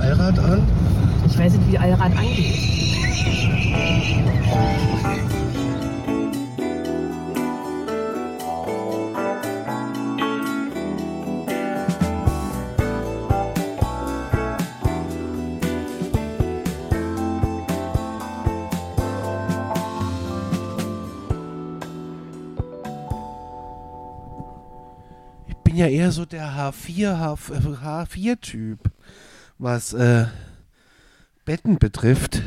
Allrad an. Ich weiß nicht, wie Allrad angeht. Ich bin ja eher so der H4, H4-Typ, was äh, Betten betrifft.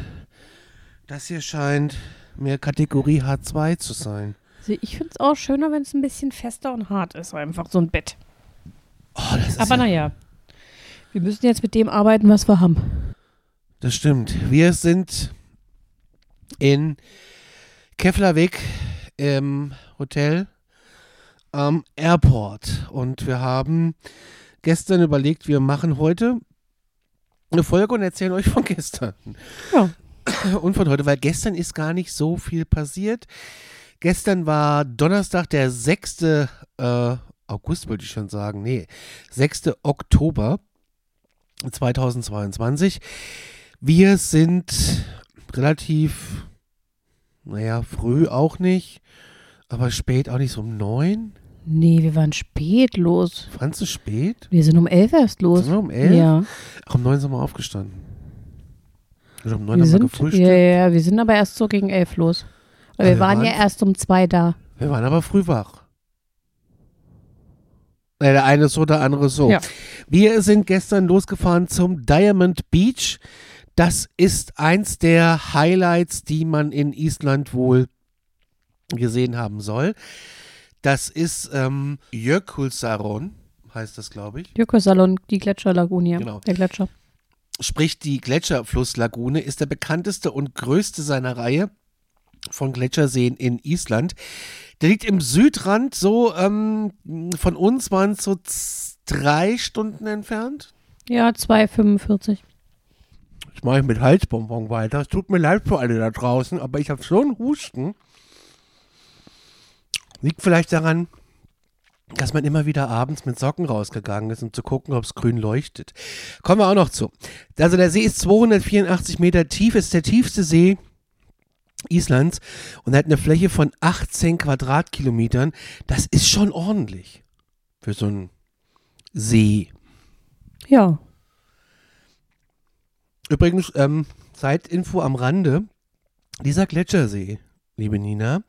Das hier scheint mehr Kategorie H2 zu sein. Also ich finde es auch schöner, wenn es ein bisschen fester und hart ist, einfach so ein Bett. Oh, Aber ja, naja, wir müssen jetzt mit dem arbeiten, was wir haben. Das stimmt. Wir sind in Keflavik im Hotel am Airport und wir haben gestern überlegt, wir machen heute eine Folge und erzählen euch von gestern. Ja. Und von heute, weil gestern ist gar nicht so viel passiert. Gestern war Donnerstag, der 6. Äh, August, würde ich schon sagen. Nee, 6. Oktober 2022. Wir sind relativ, naja, früh auch nicht, aber spät auch nicht so um neun. Nee, wir waren spät los. Fandst du spät? Wir sind um elf erst los. Sind wir um elf? Ja. Ach, um neun sind wir aufgestanden. Oder um neun Wir haben wir sind, gefrühstückt. ja, ja, wir sind aber erst so gegen elf los. Weil wir wir waren waren- ja erst um zwei da. Wir waren aber früh wach. Äh, Der eine so, der andere so. Ja. Wir sind gestern losgefahren zum Diamond Beach. Das ist eins der Highlights, die man in Island wohl gesehen haben soll. Das ist ähm, Jökulsárlón, heißt das, glaube ich. Jökulsalon, die Gletscherlagune, ja. Genau. Der Gletscher. Sprich, die Gletscherflusslagune ist der bekannteste und größte seiner Reihe von Gletscherseen in Island. Der liegt im Südrand, so ähm, von uns waren es so drei Stunden entfernt. Ja, 2,45. Jetzt mache ich mit Halsbonbon weiter. Es tut mir leid für alle da draußen, aber ich habe so einen Husten. Liegt vielleicht daran, dass man immer wieder abends mit Socken rausgegangen ist, um zu gucken, ob es grün leuchtet. Kommen wir auch noch zu. Also der See ist 284 Meter tief, ist der tiefste See Islands und hat eine Fläche von 18 Quadratkilometern. Das ist schon ordentlich für so einen See. Ja. Übrigens, ähm, Zeitinfo am Rande. Dieser Gletschersee, liebe Nina,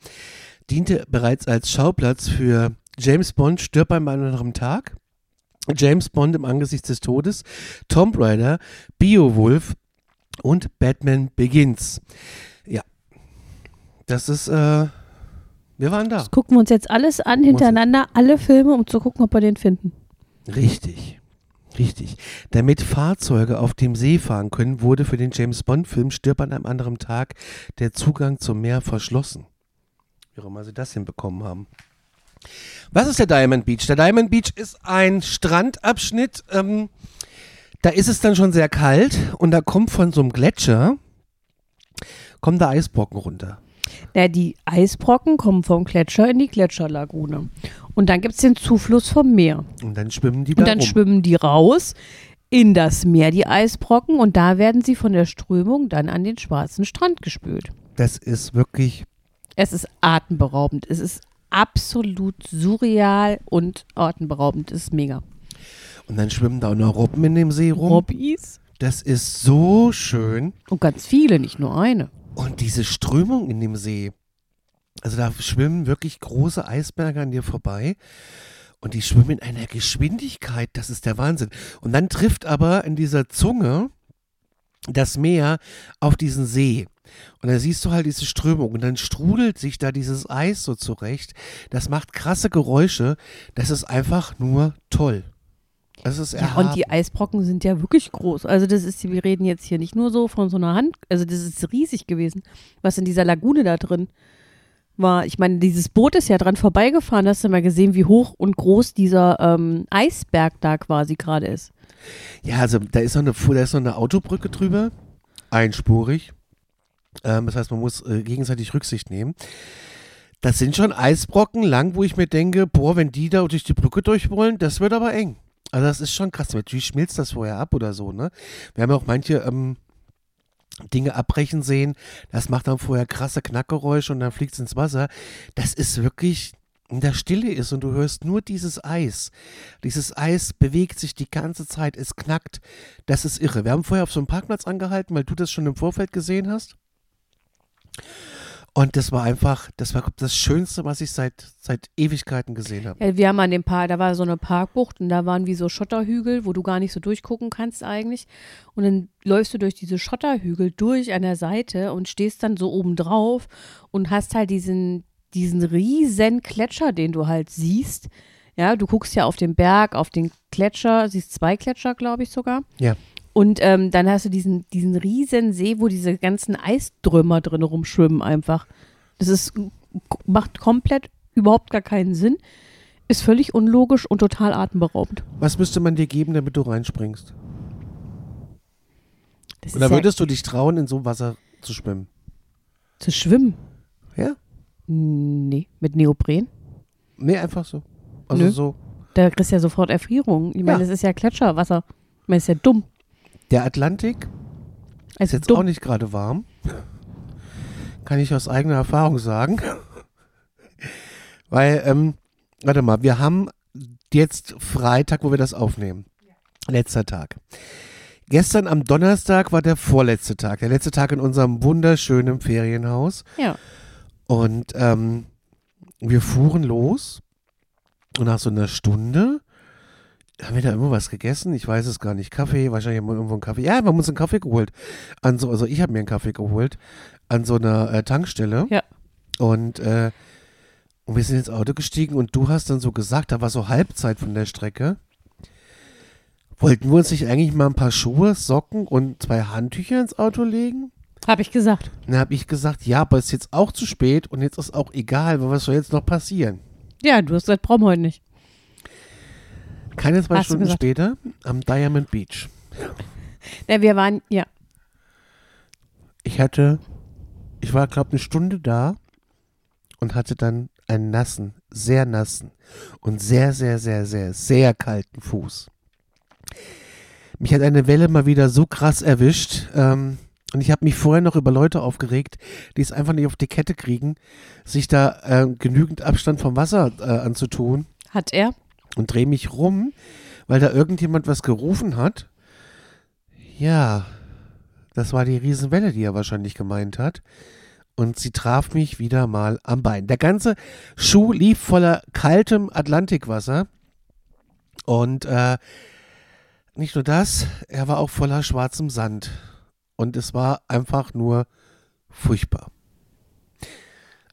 diente bereits als Schauplatz für James Bond stirbt an einem anderen Tag, James Bond im Angesicht des Todes, Tomb Raider, Beowulf und Batman Begins. Ja, das ist, äh, wir waren da. Das gucken wir uns jetzt alles an, hintereinander, alle Filme, um zu gucken, ob wir den finden. Richtig. Richtig. Damit Fahrzeuge auf dem See fahren können, wurde für den James Bond-Film Stirb an einem anderen Tag der Zugang zum Meer verschlossen. Auch immer sie das hinbekommen haben. Was ist der Diamond Beach? Der Diamond Beach ist ein Strandabschnitt. Ähm, da ist es dann schon sehr kalt und da kommt von so einem Gletscher kommen da Eisbrocken runter. Ja, die Eisbrocken kommen vom Gletscher in die Gletscherlagune. Und dann gibt es den Zufluss vom Meer. Und dann schwimmen die da Und dann rum. schwimmen die raus in das Meer, die Eisbrocken. Und da werden sie von der Strömung dann an den schwarzen Strand gespült. Das ist wirklich Es ist atemberaubend. Es ist absolut surreal und atemberaubend. Es ist mega. und dann schwimmen da auch noch Robben in dem See rum. Hobbys. Das ist so schön. Und ganz viele, nicht nur eine. Und diese Strömung in dem See, also da schwimmen wirklich große Eisberge an dir vorbei. Und die schwimmen in einer Geschwindigkeit, das ist der Wahnsinn. Und dann trifft aber in dieser Zunge das Meer auf diesen See. Und da siehst du halt diese Strömung und dann strudelt sich da dieses Eis so zurecht. Das macht krasse Geräusche. Das ist einfach nur toll. Das ist Ja, erhaben. und die Eisbrocken sind ja wirklich groß. Also das ist, wir reden jetzt hier nicht nur so von so einer Hand, also das ist riesig gewesen, was in dieser Lagune da drin war. Ich meine, dieses Boot ist ja dran vorbeigefahren, hast du mal gesehen, wie hoch und groß dieser ähm, Eisberg da quasi gerade ist. Ja, also da ist noch eine, da ist noch eine Autobrücke drüber, einspurig. Ähm, das heißt, man muss äh, gegenseitig Rücksicht nehmen. Das sind schon Eisbrocken lang, wo ich mir denke, boah, wenn die da durch die Brücke durch wollen, das wird aber eng. Also das ist schon krass. Natürlich schmilzt das vorher ab oder so, ne? Wir haben ja auch manche ähm, Dinge abbrechen sehen. Das macht dann vorher krasse Knackgeräusche und dann fliegt es ins Wasser. Das ist wirklich in der Stille ist und du hörst nur dieses Eis. Dieses Eis bewegt sich die ganze Zeit, es knackt. Das ist irre. Wir haben vorher auf so einem Parkplatz angehalten, weil du das schon im Vorfeld gesehen hast. Und das war einfach, das war das Schönste, was ich seit, seit Ewigkeiten gesehen habe. Ja, wir haben an dem Park, da war so eine Parkbucht und da waren wie so Schotterhügel, wo du gar nicht so durchgucken kannst eigentlich. Und dann läufst du durch diese Schotterhügel durch an der Seite und stehst dann so oben drauf und hast halt diesen, diesen riesen Gletscher, den du halt siehst. Ja, du guckst ja auf den Berg, auf den Gletscher, siehst zwei Gletscher, glaube ich sogar. Ja. Und ähm, dann hast du diesen, diesen riesen See, wo diese ganzen Eisströmer drin rumschwimmen einfach. Das ist, macht komplett überhaupt gar keinen Sinn. Ist völlig unlogisch und total atemberaubend. Was müsste man dir geben, damit du reinspringst? Das Oder ja würdest du dich trauen, in so Wasser zu schwimmen? zu schwimmen? Ja? Nee, mit Neopren. Nee, einfach so. Also Nö. so. Da kriegst du ja sofort Erfrierung. Ich meine, Ja. das ist ja Gletscherwasser. Ich meine, das ist ja dumm. Der Atlantik ist Also jetzt auch dumm. nicht gerade warm. Kann ich aus eigener Erfahrung sagen. Weil, ähm, warte mal, wir haben jetzt Freitag, wo wir das aufnehmen. Letzter Tag. Gestern am Donnerstag war der vorletzte Tag, der letzte Tag in unserem wunderschönen Ferienhaus. Ja. Und ähm, wir fuhren los und nach so einer Stunde haben wir da irgendwo was gegessen? Ich weiß es gar nicht. Kaffee, wahrscheinlich haben wir irgendwo einen Kaffee. Ja, wir haben uns einen Kaffee geholt. An so, also ich habe mir einen Kaffee geholt an so einer äh, Tankstelle. Ja. Und, äh, und wir sind ins Auto gestiegen und du hast dann so gesagt, da war so Halbzeit von der Strecke. Wollten wir uns nicht eigentlich mal ein paar Schuhe, Socken und zwei Handtücher ins Auto legen? Habe ich gesagt. Dann habe ich gesagt, ja, aber es ist jetzt auch zu spät und jetzt ist auch egal, was soll jetzt noch passieren? Ja, du hast gesagt, brauchen wir heute nicht. Keine zwei Hast Stunden später am Diamond Beach. Ja, wir waren, ja. Ich hatte, ich war, glaube eine Stunde da und hatte dann einen nassen, sehr nassen und sehr, sehr, sehr, sehr, sehr kalten Fuß. Mich hat eine Welle mal wieder so krass erwischt. Ähm, und ich habe mich vorher noch über Leute aufgeregt, die es einfach nicht auf die Kette kriegen, sich da äh, genügend Abstand vom Wasser äh, anzutun. Hat er? Und drehe mich rum, weil da irgendjemand was gerufen hat. Ja, das war die Riesenwelle, die er wahrscheinlich gemeint hat. Und sie traf mich wieder mal am Bein. Der ganze Schuh lief voller kaltem Atlantikwasser. Und äh, nicht nur das, er war auch voller schwarzem Sand. Und es war einfach nur furchtbar.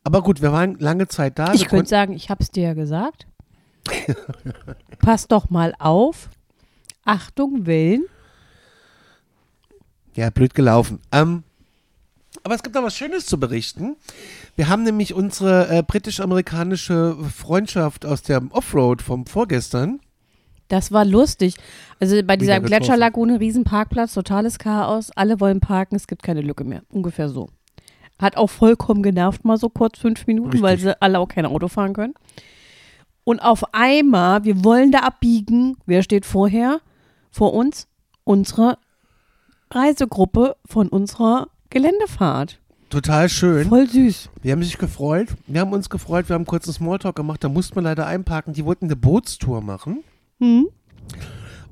Aber gut, wir waren lange Zeit da. ich könnte sagen, ich habe es dir ja gesagt. Pass doch mal auf. Achtung, Wellen. Ja, blöd gelaufen. Ähm, aber es gibt noch was Schönes zu berichten. Wir haben nämlich unsere äh, britisch-amerikanische Freundschaft aus der Offroad vom vorgestern. Das war lustig. Also bei dieser. Gletscherlagune, Riesenparkplatz, totales Chaos. Alle wollen parken, es gibt keine Lücke mehr. Ungefähr so. Hat auch vollkommen genervt, mal so kurz fünf Minuten, weil Richtig. sie alle auch kein Auto fahren können. Und auf einmal, wir wollen da abbiegen. Wer steht vorher? Vor uns? Unsere Reisegruppe von unserer Geländefahrt. Total schön. Voll süß. Die haben sich gefreut. Wir haben uns gefreut. Wir haben kurz einen Smalltalk gemacht. Da mussten wir leider einparken. Die wollten eine Bootstour machen. Hm?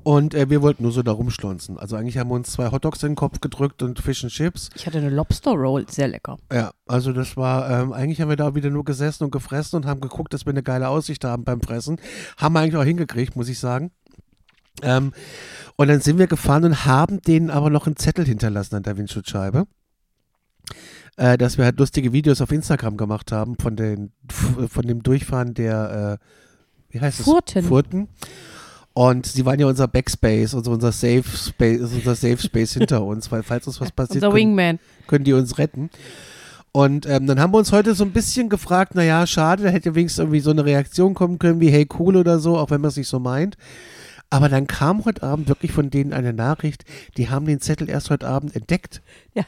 Und äh, wir wollten nur so da rumschlonzen. Also eigentlich haben wir uns zwei Hotdogs in den Kopf gedrückt und Fish and Chips. Ich hatte eine Lobster Roll, sehr lecker. Ja, also das war, ähm, eigentlich haben wir da wieder nur gesessen und gefressen und haben geguckt, dass wir eine geile Aussicht haben beim Fressen. Haben wir eigentlich auch hingekriegt, muss ich sagen. Ähm, und dann sind wir gefahren und haben denen aber noch einen Zettel hinterlassen an der Windschutzscheibe. Äh, dass wir halt lustige Videos auf Instagram gemacht haben von, den, von dem Durchfahren der, äh, wie heißt es? Furten. Furten. Und sie waren ja unser Backspace, also unser Safe Space, unser Safe Space hinter uns, weil falls uns was passiert, können, Wingman. können die uns retten. Und ähm, dann haben wir uns heute so ein bisschen gefragt, naja, schade, da hätte wenigstens irgendwie so eine Reaktion kommen können wie, hey, cool oder so, auch wenn man es nicht so meint. Aber dann kam heute Abend wirklich von denen eine Nachricht, die haben den Zettel erst heute Abend entdeckt. Ja,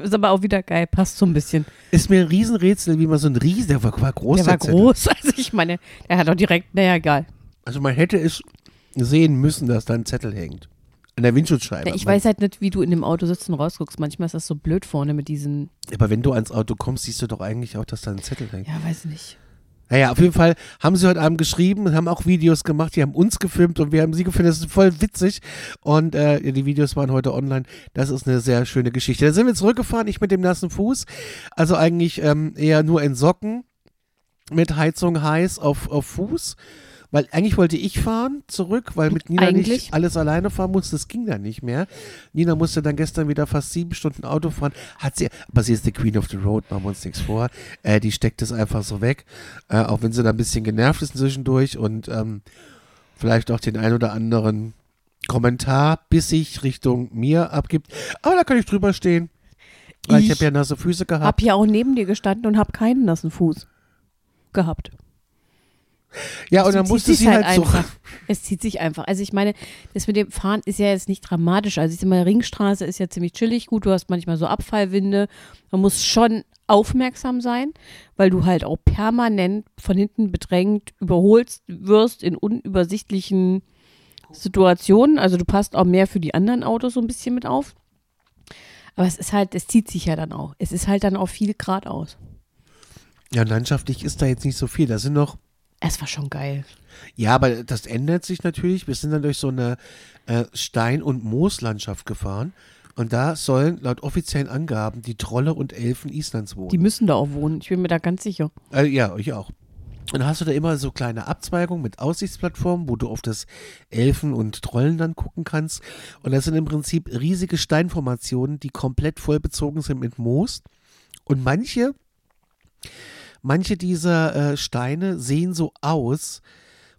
ist aber auch wieder geil, passt so ein bisschen. Ist mir ein Riesenrätsel, wie man so ein Riesen, der war, war groß. der war Zettel. groß, also ich meine, der hat doch direkt, naja, egal. Also man hätte es sehen müssen, dass da ein Zettel hängt. An der Windschutzscheibe. Ich weiß halt nicht, wie du in dem Auto sitzt und rausguckst. Manchmal ist das so blöd vorne mit diesen. Aber wenn du ans Auto kommst, siehst du doch eigentlich auch, dass da ein Zettel hängt. Ja, weiß nicht. Naja, auf jeden Fall haben sie heute Abend geschrieben, haben auch Videos gemacht, die haben uns gefilmt und wir haben sie gefilmt. Das ist voll witzig. Und äh, die Videos waren heute online. Das ist eine sehr schöne Geschichte. Da sind wir zurückgefahren, ich mit dem nassen Fuß. Also eigentlich ähm, eher nur in Socken mit Heizung heiß auf, auf Fuß. Weil eigentlich wollte ich fahren zurück, weil mit Nina Eigentlich? nicht alles alleine fahren musste. Das ging dann nicht mehr. Nina musste dann gestern wieder fast sieben Stunden Auto fahren. Hat sie, aber sie ist die Queen of the Road, machen wir uns nichts vor. Äh, die steckt es einfach so weg. Äh, auch wenn sie da ein bisschen genervt ist zwischendurch und ähm, vielleicht auch den ein oder anderen Kommentar bissig Richtung mir abgibt. Aber da kann ich drüber stehen. Weil ich, Ich habe ja nasse Füße gehabt. Hab ja auch neben dir gestanden und hab keinen nassen Fuß gehabt. Ja, und dann Es musste sie halt, einfach. so. Es zieht sich einfach. Also ich meine, das mit dem Fahren ist ja jetzt nicht dramatisch. Also ich sag mal, Ringstraße ist ja ziemlich chillig. Gut, du hast manchmal so Abfallwinde. Man muss schon aufmerksam sein, weil du halt auch permanent von hinten bedrängt überholst wirst in unübersichtlichen Situationen. Also du passt auch mehr für die anderen Autos so ein bisschen mit auf. Aber es ist halt, es zieht sich ja dann auch. Es ist halt dann auch viel geradeaus. Ja, landschaftlich ist da jetzt nicht so viel. Da sind noch Es war schon geil. Ja, aber das ändert sich natürlich. Wir sind dann durch so eine äh, Stein- und Mooslandschaft gefahren. Und da sollen laut offiziellen Angaben die Trolle und Elfen Islands wohnen. Die müssen da auch wohnen. Ich bin mir da ganz sicher. äh, ja, ich auch. Und dann hast du da immer so kleine Abzweigungen mit Aussichtsplattformen, wo du auf das Elfen und Trollen dann gucken kannst. Und das sind im Prinzip riesige Steinformationen, die komplett voll bezogen sind mit Moos. Und manche, manche dieser äh, Steine sehen so aus,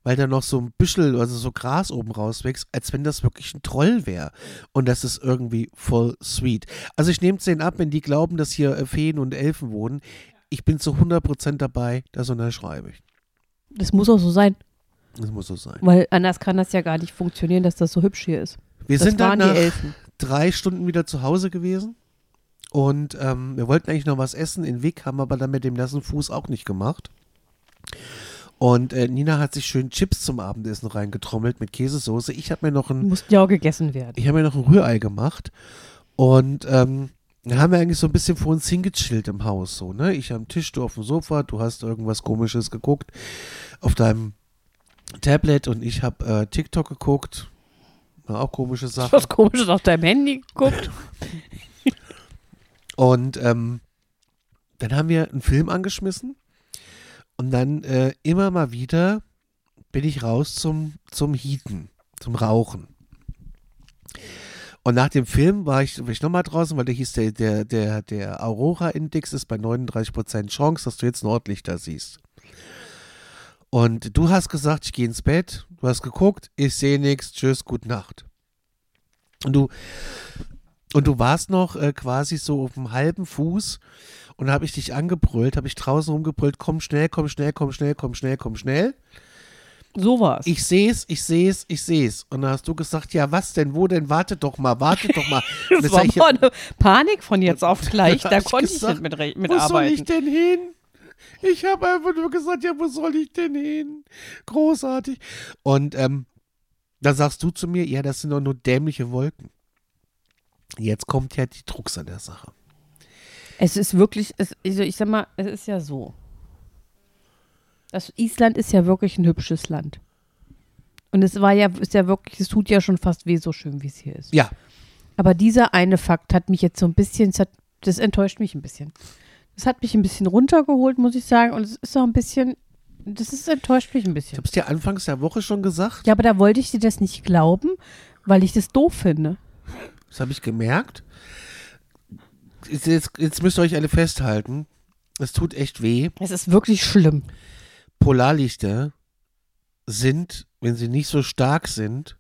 weil da noch so ein Büschel, also so Gras oben rauswächst, als wenn das wirklich ein Troll wäre. Und das ist irgendwie voll sweet. Also ich nehme es denen ab, wenn die glauben, dass hier äh, Feen und Elfen wohnen. Ich bin zu 100% dabei, das unterschreibe ich. Das muss auch so sein. Das muss so sein. Weil anders kann das ja gar nicht funktionieren, dass das so hübsch hier ist. Wir Das sind dann nach drei Stunden wieder zu Hause gewesen. Und ähm, wir wollten eigentlich noch was essen in Wick, haben aber dann mit dem nassen Fuß auch nicht gemacht. Und äh, Nina hat sich schön Chips zum Abendessen reingetrommelt mit Käsesoße. Ich habe mir noch ein Mussten ja auch gegessen werden. ich habe mir noch ein Rührei gemacht und ähm, dann haben wir eigentlich so ein bisschen vor uns hingechillt im Haus, so, ne? Ich am Tisch, du auf dem Sofa, du hast irgendwas komisches geguckt auf deinem Tablet und ich habe äh, TikTok geguckt. War auch komische Sachen. Was komisches auf deinem Handy geguckt. Und ähm, dann haben wir einen Film angeschmissen und dann äh, immer mal wieder bin ich raus zum, zum Heaten, zum Rauchen. Und nach dem Film war ich, war ich nochmal draußen, weil der hieß, der, der, der, der Aurora-Index ist bei 39% Chance, dass du jetzt Nordlichter siehst. Und du hast gesagt, ich gehe ins Bett, du hast geguckt, ich sehe nichts, tschüss, gute Nacht. Und du, und du warst noch äh, quasi so auf dem halben Fuß und da habe ich dich angebrüllt, habe ich draußen rumgebrüllt, komm schnell, komm schnell, komm schnell, komm schnell, komm schnell. So war's. Ich sehe es, ich sehe es, ich sehe es. Und da hast du gesagt, ja, was denn, wo denn, wartet doch mal, wartet doch mal. Das dann war ich, eine Panik von jetzt auf gleich. Da ich konnte ich gesagt, nicht mit, re- wo soll ich mitarbeiten. denn hin? Ich habe einfach nur gesagt, ja, wo soll ich denn hin? Großartig. Und ähm, da sagst du zu mir, ja, das sind doch nur dämliche Wolken. Jetzt kommt ja die Drucks an der Sache. Es ist wirklich, es, also ich sag mal, es ist ja so. Das Island ist ja wirklich ein hübsches Land. Und es war ja, ist ja wirklich, es tut ja schon fast weh, so schön wie es hier ist. Ja, Aber dieser eine Fakt hat mich jetzt so ein bisschen, das, hat, das enttäuscht mich ein bisschen. Das hat mich ein bisschen runtergeholt, muss ich sagen. Und es ist auch ein bisschen, das ist, enttäuscht mich ein ich bisschen. habe es dir anfangs der Woche schon gesagt. Ja, aber da wollte ich dir das nicht glauben, weil ich das doof finde. Das habe ich gemerkt. Jetzt, jetzt, müsst ihr euch alle festhalten. Es tut echt weh. Es ist wirklich schlimm. Polarlichter sind, wenn sie nicht so stark sind,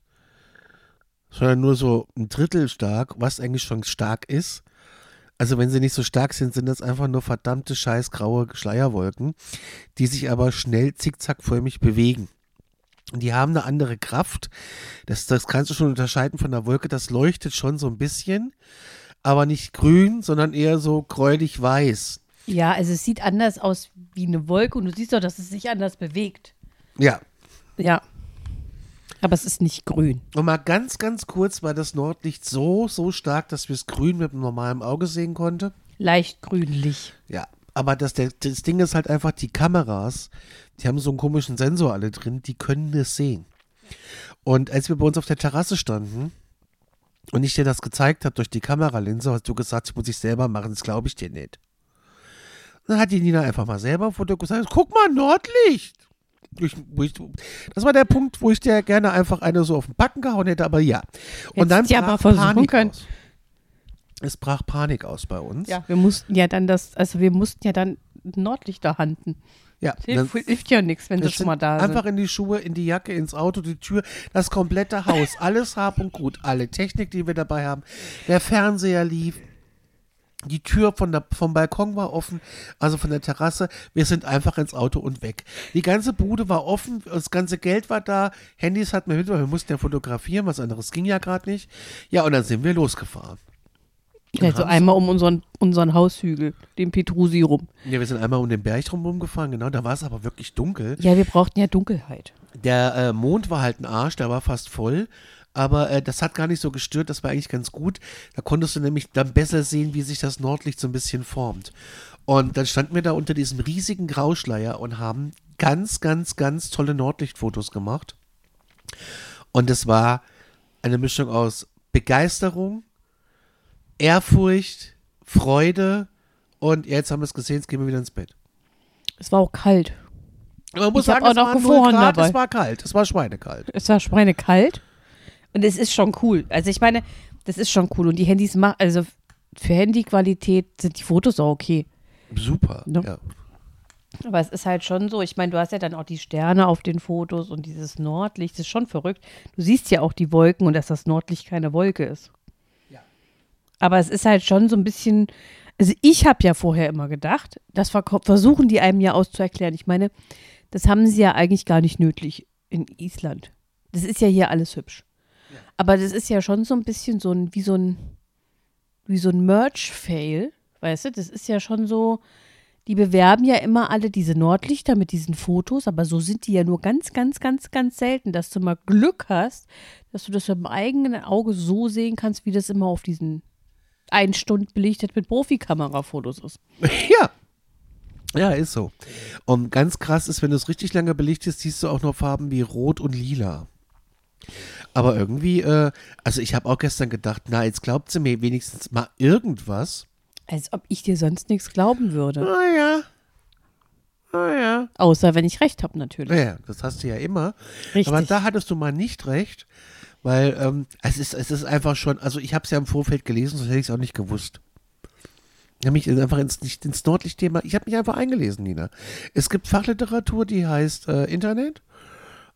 sondern nur so ein Drittel stark, was eigentlich schon stark ist. Also wenn sie nicht so stark sind, sind das einfach nur verdammte scheiß graue Schleierwolken, die sich aber schnell zickzackförmig bewegen. Und die haben eine andere Kraft. Das, das kannst du schon unterscheiden von der Wolke. Das leuchtet schon so ein bisschen, aber nicht grün, sondern eher so gräulich-weiß. Ja, also es sieht anders aus wie eine Wolke und du siehst doch, dass es sich anders bewegt. Ja, Ja. Aber es ist nicht grün. Und mal ganz, ganz kurz war das Nordlicht so, so stark, dass wir es grün mit einem normalen Auge sehen konnte. Leicht grünlich. Ja, aber das, der, das Ding ist halt einfach, die Kameras, die haben so einen komischen Sensor alle drin, die können es sehen. Und als wir bei uns auf der Terrasse standen und ich dir das gezeigt habe durch die Kameralinse, hast du gesagt, das muss ich selber machen, das glaube ich dir nicht. Dann hat die Nina einfach mal selber ein Foto gesagt, guck mal, Nordlicht. Ich, ich, das war der Punkt, wo ich dir gerne einfach eine so auf den Backen gehauen hätte, aber ja. Und Hättest dann brach mal versuchen Panik können. aus. Es brach Panik aus bei uns. Ja, wir mussten ja dann das, also wir mussten ja dann Nordlichter handen. ja. Hilft, hilft ja nichts, wenn sie schon mal da einfach sind. in die Schuhe, in die Jacke, ins Auto, die Tür, das komplette Haus, alles Hab und Gut, alle Technik, die wir dabei haben. Der Fernseher lief, die Tür von der, vom Balkon war offen, also von der Terrasse. Wir sind einfach ins Auto und weg. Die ganze Bude war offen, das ganze Geld war da, Handys hatten wir mit, weil wir mussten ja fotografieren, was anderes ging ja gerade nicht. Ja, und dann sind wir losgefahren. Also einmal um unseren, unseren Haushügel, den Petrusi rum. Ja, wir sind einmal um den Berg drum rumgefahren, genau, da war es aber wirklich dunkel. Ja, wir brauchten ja Dunkelheit. Der äh, Mond war halt ein Arsch, der war fast voll. Aber äh, das hat gar nicht so gestört, das war eigentlich ganz gut. Da konntest du nämlich dann besser sehen, wie sich das Nordlicht so ein bisschen formt. Und dann standen wir da unter diesem riesigen Grauschleier und haben ganz, ganz, ganz tolle Nordlichtfotos gemacht. Und es war eine Mischung aus Begeisterung, Ehrfurcht, Freude und jetzt haben wir es gesehen, jetzt gehen wir wieder ins Bett. Es war auch kalt. Man muss Ich sagen, auch es 0 gefroren Grad, dabei. es war kalt, es war schweinekalt. Es war schweinekalt. Und es ist schon cool. Also ich meine, das ist schon cool. Und die Handys machen, also für Handyqualität sind die Fotos auch okay. Super. Ne? Ja. Aber es ist halt schon so, ich meine, du hast ja dann auch die Sterne auf den Fotos und dieses Nordlicht, das ist schon verrückt. Du siehst ja auch die Wolken und dass das Nordlicht keine Wolke ist. Aber es ist halt schon so ein bisschen, also ich habe ja vorher immer gedacht, das versuchen die einem ja auszuerklären. Ich meine, das haben sie ja eigentlich gar nicht nötig in Island. Das ist ja hier alles hübsch. Aber das ist ja schon so ein bisschen so ein, wie so ein, wie so ein Merch-Fail, weißt du? Das ist ja schon so, die bewerben ja immer alle diese Nordlichter mit diesen Fotos, aber so sind die ja nur ganz, ganz, ganz, ganz selten, dass du mal Glück hast, dass du das mit dem eigenen Auge so sehen kannst, wie das immer auf diesen ein Stund belichtet mit Profikamerafotos ist. Ja. Ja, ist so. Und ganz krass ist, wenn du es richtig lange belichtest, siehst du auch noch Farben wie Rot und Lila. Aber irgendwie, äh, also ich habe auch gestern gedacht, na, jetzt glaubt sie mir wenigstens mal irgendwas. Als ob ich dir sonst nichts glauben würde. Naja. Naja. Außer wenn ich recht habe, natürlich. Naja, das hast du ja immer. Richtig. Aber da hattest du mal nicht recht, weil ähm, es, ist, es ist einfach schon, also ich habe es ja im Vorfeld gelesen, sonst hätte ich es auch nicht gewusst. Ich habe mich einfach ins, nicht ins Nordlicht-Thema, ich habe mich einfach eingelesen, Nina. Es gibt Fachliteratur, die heißt äh, Internet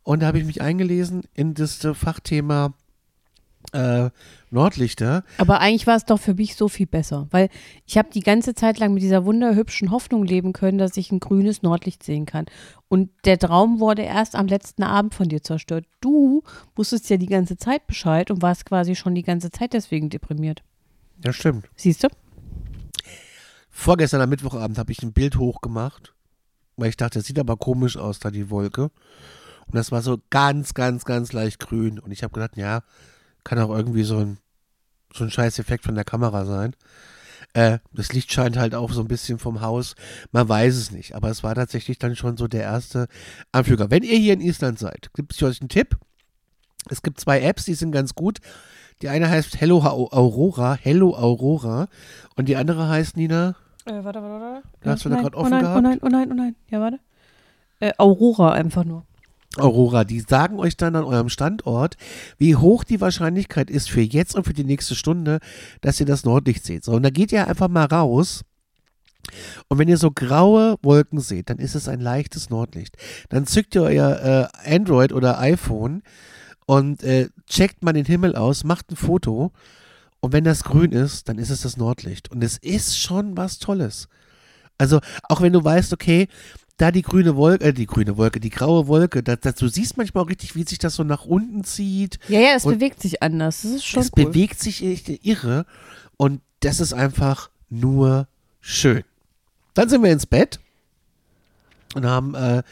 und da habe ich mich eingelesen in das äh, Fachthema äh, Nordlichter. Aber eigentlich war es doch für mich so viel besser, weil ich habe die ganze Zeit lang mit dieser wunderhübschen Hoffnung leben können, dass ich ein grünes Nordlicht sehen kann. Und der Traum wurde erst am letzten Abend von dir zerstört. Du wusstest ja die ganze Zeit Bescheid und warst quasi schon die ganze Zeit deswegen deprimiert. Ja, stimmt. Siehst du? Vorgestern am Mittwochabend habe ich ein Bild hochgemacht, weil ich dachte, das sieht aber komisch aus, da die Wolke. Und das war so ganz, ganz, ganz leicht grün. Und ich habe gedacht, ja, kann auch irgendwie so ein, so ein scheiß Effekt von der Kamera sein. Äh, das Licht scheint halt auch so ein bisschen vom Haus. Man weiß es nicht. Aber es war tatsächlich dann schon so der erste Anflüger. Wenn ihr hier in Island seid, gibt es euch einen Tipp. Es gibt zwei Apps, die sind ganz gut. Die eine heißt Hello Au- Aurora, Hello Aurora. Und die andere heißt, Nina, Äh, warte, warte, warte. Hast du da nein, grad oh offen nein, gehabt? Oh nein, oh nein, oh nein. Ja, warte. Äh, Aurora einfach nur. Aurora, die sagen euch dann an eurem Standort, wie hoch die Wahrscheinlichkeit ist für jetzt und für die nächste Stunde, dass ihr das Nordlicht seht. So, und da geht ihr einfach mal raus. Und wenn ihr so graue Wolken seht, dann ist es ein leichtes Nordlicht. Dann zückt ihr euer äh, Android oder iPhone und äh, checkt mal den Himmel aus, macht ein Foto. Und wenn das grün ist, dann ist es das Nordlicht. Und es ist schon was Tolles. Also, auch wenn du weißt, okay, da die grüne Wolke, äh, die grüne Wolke, die graue Wolke, da, da, du siehst manchmal auch richtig, wie sich das so nach unten zieht. Ja, ja, es Und- bewegt sich anders. Das ist schon es cool. bewegt sich echt irre und das ist einfach nur schön. Dann sind wir ins Bett und haben äh,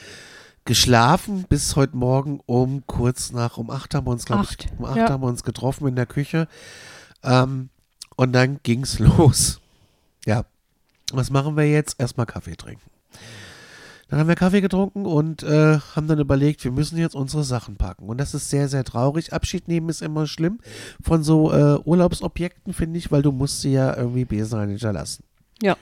geschlafen bis heute Morgen um kurz nach, um acht haben wir uns, glaube ich, um acht ja. haben wir uns getroffen in der Küche. Ähm, und dann ging's los. Ja. Was machen wir jetzt? Erstmal Kaffee trinken. Dann haben wir Kaffee getrunken und äh, haben dann überlegt, wir müssen jetzt unsere Sachen packen. Und das ist sehr, sehr traurig. Abschied nehmen ist immer schlimm von so äh, Urlaubsobjekten, finde ich, weil du musst sie ja irgendwie Besenrein hinterlassen. Ja.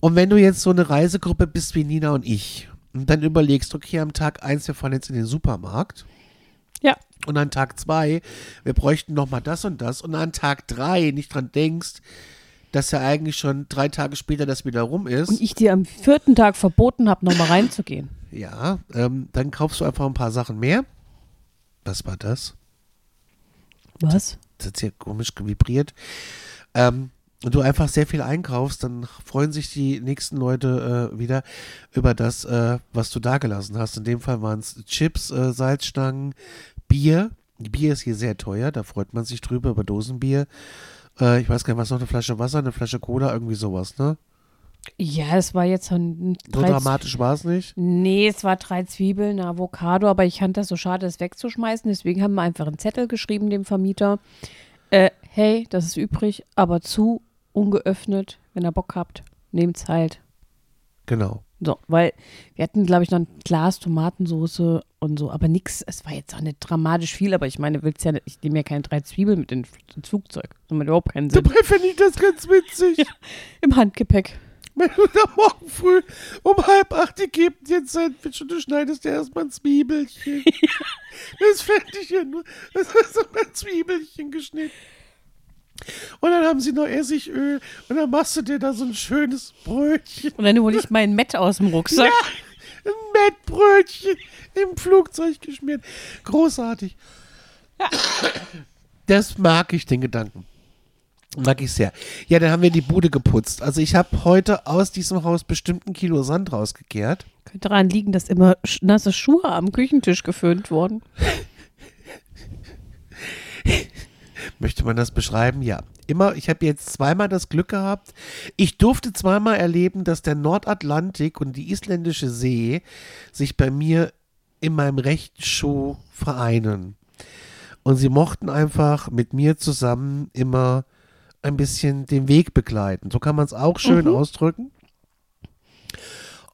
Und wenn du jetzt so eine Reisegruppe bist wie Nina und ich und dann überlegst, okay, am Tag 1, wir fahren jetzt in den Supermarkt Ja. und an Tag 2, wir bräuchten nochmal das und das und an Tag 3 nicht dran denkst, dass ja eigentlich schon drei Tage später das wieder rum ist. Und ich dir am vierten Tag verboten habe, nochmal reinzugehen. Ja, ähm, dann kaufst du einfach ein paar Sachen mehr. Was war das? Was? Das hat hier komisch vibriert. Ähm, und du einfach sehr viel einkaufst, dann freuen sich die nächsten Leute äh, wieder über das, äh, was du da gelassen hast. In dem Fall waren es Chips, äh, Salzstangen, Bier. Bier ist hier sehr teuer, da freut man sich drüber, über Dosenbier. Äh, ich weiß gar nicht, was noch, eine Flasche Wasser, eine Flasche Cola, irgendwie sowas, ne? Ja, es war jetzt ein So dramatisch war es nicht. Nee, es war drei Zwiebeln, eine Avocado, aber ich fand das so schade, das wegzuschmeißen. Deswegen haben wir einfach einen Zettel geschrieben dem Vermieter. Äh, hey, das ist übrig, aber zu ungeöffnet. Wenn ihr Bock habt, nehmt's halt. Genau. So, weil wir hatten, glaube ich, noch ein Glas Tomatensoße und so, aber nix. Es war jetzt auch nicht dramatisch viel, aber ich meine, willst ja, nicht- ich nehme ja keine drei Zwiebeln mit ins Flugzeug. Das macht überhaupt keinen Sinn. Dabei finde ich das ganz witzig. Im Handgepäck. Wenn du da morgen früh um halb acht die geben dir ein Sandwich und du schneidest dir erstmal ein Zwiebelchen. Das fände ich ja nur. Das ist so ein Zwiebelchen geschnitten. Und dann haben sie noch Essigöl und dann machst du dir da so ein schönes Brötchen. Und dann hole ich meinen Met aus dem Rucksack. Ein Mettbrötchen im Flugzeug geschmiert. Großartig. Das mag ich, den Gedanken. Mag ich sehr. Ja, dann haben wir die Bude geputzt. Also ich habe heute aus diesem Haus bestimmt ein Kilo Sand rausgekehrt. Könnte daran liegen, dass immer nasse Schuhe am Küchentisch geföhnt wurden. Möchte man das beschreiben? Ja. Immer, ich habe jetzt zweimal das Glück gehabt. Ich durfte zweimal erleben, dass der Nordatlantik und die isländische See sich bei mir in meinem rechten Schuh vereinen. Und sie mochten einfach mit mir zusammen immer ein bisschen den Weg begleiten. So kann man es auch schön ausdrücken.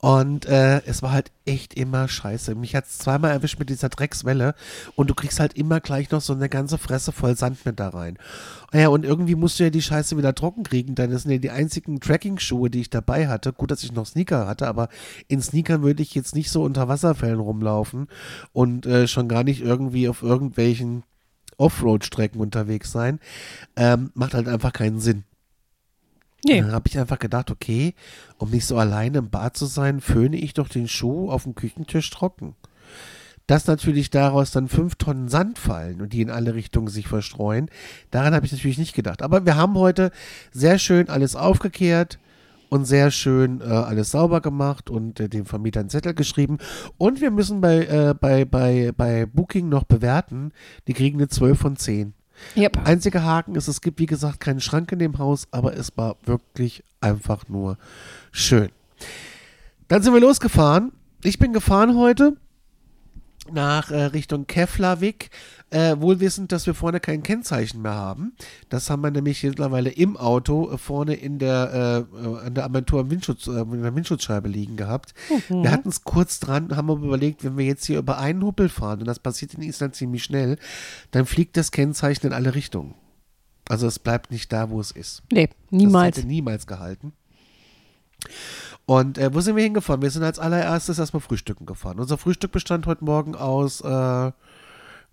Und äh, es war halt echt immer scheiße. Mich hat es zweimal erwischt mit dieser Dreckswelle und du kriegst halt immer gleich noch so eine ganze Fresse voll Sand mit da rein. Ja, und irgendwie musst du ja die Scheiße wieder trocken kriegen, denn das sind ja die einzigen Tracking-Schuhe, die ich dabei hatte. Gut, dass ich noch Sneaker hatte, aber in Sneakern würde ich jetzt nicht so unter Wasserfällen rumlaufen und äh, schon gar nicht irgendwie auf irgendwelchen Offroad-Strecken unterwegs sein. Ähm, macht halt einfach keinen Sinn. Nee. Dann habe ich einfach gedacht, okay, um nicht so alleine im Bad zu sein, föhne ich doch den Schuh auf dem Küchentisch trocken. Dass natürlich daraus dann fünf Tonnen Sand fallen und die in alle Richtungen sich verstreuen, daran habe ich natürlich nicht gedacht. Aber wir haben heute sehr schön alles aufgekehrt und sehr schön äh, alles sauber gemacht und äh, dem Vermieter einen Zettel geschrieben. Und wir müssen bei, äh, bei, bei, bei Booking noch bewerten, die kriegen eine 12 von 10. Yep. Einziger Haken ist, es gibt wie gesagt keinen Schrank in dem Haus, aber es war wirklich einfach nur schön. Dann sind wir losgefahren. Ich bin gefahren heute nach äh, Richtung Keflavik, äh, wohl wissend, dass wir vorne kein Kennzeichen mehr haben. Das haben wir nämlich mittlerweile im Auto äh, vorne in der, äh, äh, an der Armatur am Windschutz, äh, in der Windschutzscheibe liegen gehabt. Wir hatten es kurz dran, haben aber überlegt, wenn wir jetzt hier über einen Huppel fahren, und das passiert in Island ziemlich schnell, dann fliegt das Kennzeichen in alle Richtungen. Also es bleibt nicht da, wo es ist. Nee, Das niemals. hätte niemals gehalten. Und äh, wo sind wir hingefahren? Wir sind als allererstes erstmal frühstücken gefahren. Unser Frühstück bestand heute Morgen aus äh,